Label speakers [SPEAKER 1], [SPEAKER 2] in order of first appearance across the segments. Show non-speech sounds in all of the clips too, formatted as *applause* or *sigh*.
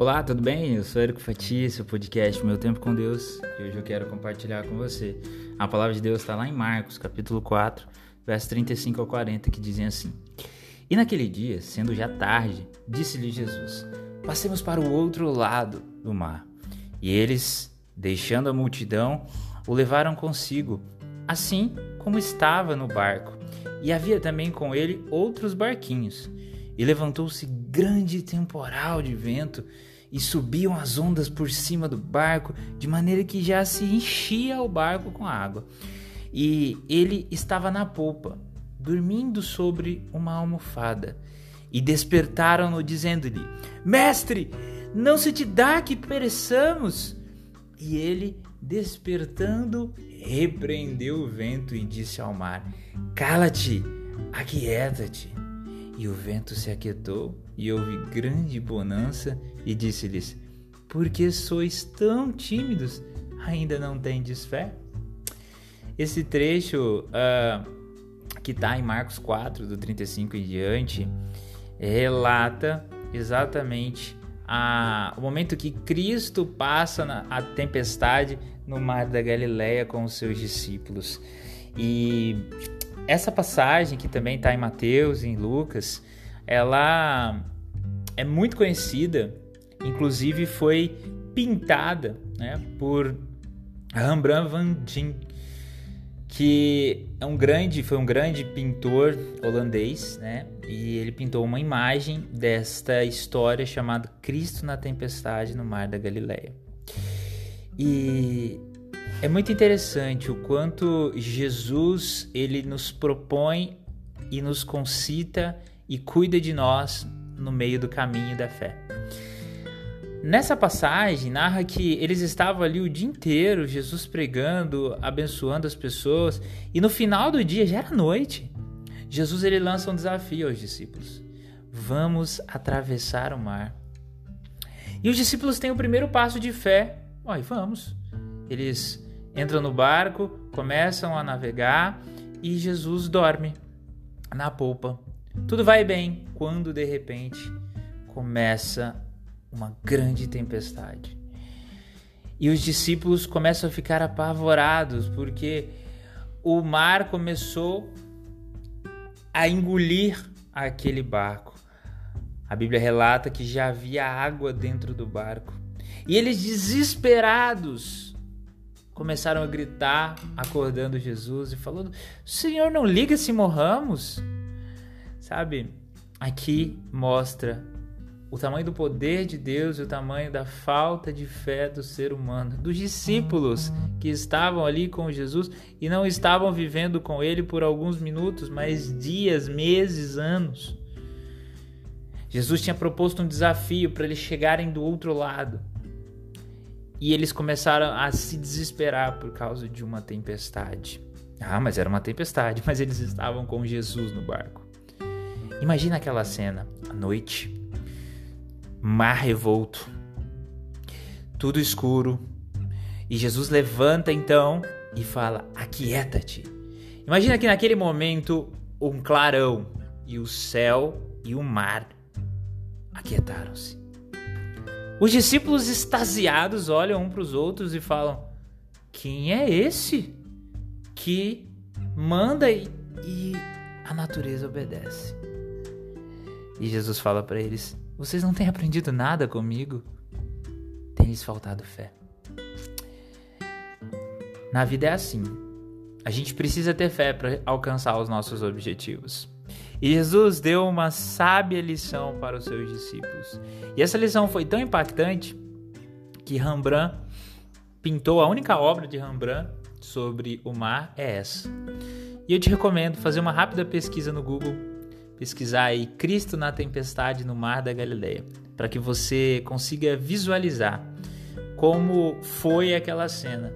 [SPEAKER 1] Olá, tudo bem? Eu sou Érico Fatia, seu podcast Meu Tempo com Deus, e hoje eu quero compartilhar com você. A palavra de Deus está lá em Marcos, capítulo 4, versos 35 ao 40, que dizem assim: E naquele dia, sendo já tarde, disse-lhe Jesus: Passemos para o outro lado do mar. E eles, deixando a multidão, o levaram consigo, assim como estava no barco. E havia também com ele outros barquinhos. E levantou-se grande temporal de vento e subiam as ondas por cima do barco, de maneira que já se enchia o barco com água. E ele estava na polpa, dormindo sobre uma almofada. E despertaram-no, dizendo-lhe: Mestre, não se te dá que pereçamos? E ele, despertando, repreendeu o vento e disse ao mar: Cala-te, aquieta-te. E o vento se aquietou, e houve grande bonança, e disse-lhes: Por que sois tão tímidos? Ainda não tendes fé? Esse trecho uh, que está em Marcos 4, do 35 em diante, relata exatamente a, o momento que Cristo passa na, a tempestade no mar da Galileia com os seus discípulos. E essa passagem, que também está em Mateus e em Lucas, ela é muito conhecida, inclusive foi pintada né, por Rembrandt van Dijk, que é um grande, foi um grande pintor holandês, né? E ele pintou uma imagem desta história chamada Cristo na tempestade no mar da Galileia. E é muito interessante o quanto Jesus ele nos propõe e nos concita e cuida de nós no meio do caminho da fé. Nessa passagem narra que eles estavam ali o dia inteiro, Jesus pregando, abençoando as pessoas, e no final do dia, já era noite, Jesus ele lança um desafio aos discípulos: Vamos atravessar o mar. E os discípulos têm o primeiro passo de fé. Oi, vamos. Eles entram no barco, começam a navegar e Jesus dorme na polpa. Tudo vai bem quando de repente começa uma grande tempestade. E os discípulos começam a ficar apavorados porque o mar começou a engolir aquele barco. A Bíblia relata que já havia água dentro do barco. E eles desesperados começaram a gritar, acordando Jesus e falando: Senhor, não liga se morramos. Sabe, aqui mostra o tamanho do poder de Deus e o tamanho da falta de fé do ser humano, dos discípulos que estavam ali com Jesus e não estavam vivendo com ele por alguns minutos, mas dias, meses, anos. Jesus tinha proposto um desafio para eles chegarem do outro lado. E eles começaram a se desesperar por causa de uma tempestade. Ah, mas era uma tempestade, *laughs* mas eles estavam com Jesus no barco. Imagina aquela cena, à noite, mar revolto, tudo escuro, e Jesus levanta então e fala: Aquieta-te. Imagina que naquele momento um clarão e o céu e o mar aquietaram-se. Os discípulos extasiados olham um para os outros e falam: Quem é esse que manda e, e a natureza obedece? E Jesus fala para eles: Vocês não têm aprendido nada comigo? Tem-lhes faltado fé. Na vida é assim. A gente precisa ter fé para alcançar os nossos objetivos. E Jesus deu uma sábia lição para os seus discípulos. E essa lição foi tão impactante que Rembrandt pintou a única obra de Rembrandt sobre o mar é essa. E eu te recomendo fazer uma rápida pesquisa no Google, pesquisar aí Cristo na tempestade no mar da Galileia, para que você consiga visualizar como foi aquela cena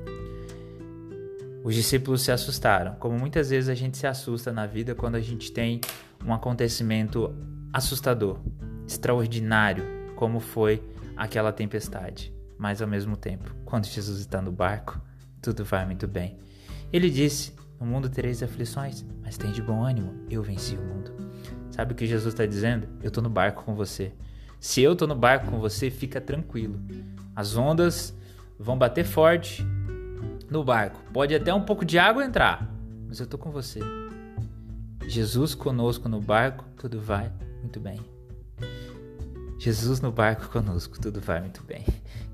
[SPEAKER 1] os discípulos se assustaram, como muitas vezes a gente se assusta na vida quando a gente tem um acontecimento assustador, extraordinário, como foi aquela tempestade. Mas ao mesmo tempo, quando Jesus está no barco, tudo vai muito bem. Ele disse: No mundo tereis aflições, mas tem de bom ânimo, eu venci o mundo. Sabe o que Jesus está dizendo? Eu estou no barco com você. Se eu tô no barco com você, fica tranquilo. As ondas vão bater forte no barco. Pode até um pouco de água entrar, mas eu tô com você. Jesus conosco no barco, tudo vai muito bem. Jesus no barco conosco, tudo vai muito bem.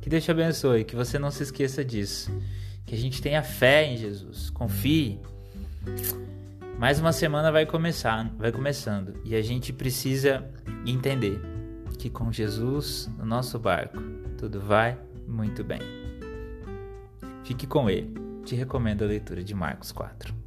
[SPEAKER 1] Que Deus te abençoe, que você não se esqueça disso. Que a gente tenha fé em Jesus. Confie. Mais uma semana vai começar, vai começando, e a gente precisa entender que com Jesus no nosso barco, tudo vai muito bem. Fique com ele. Te recomendo a leitura de Marcos 4.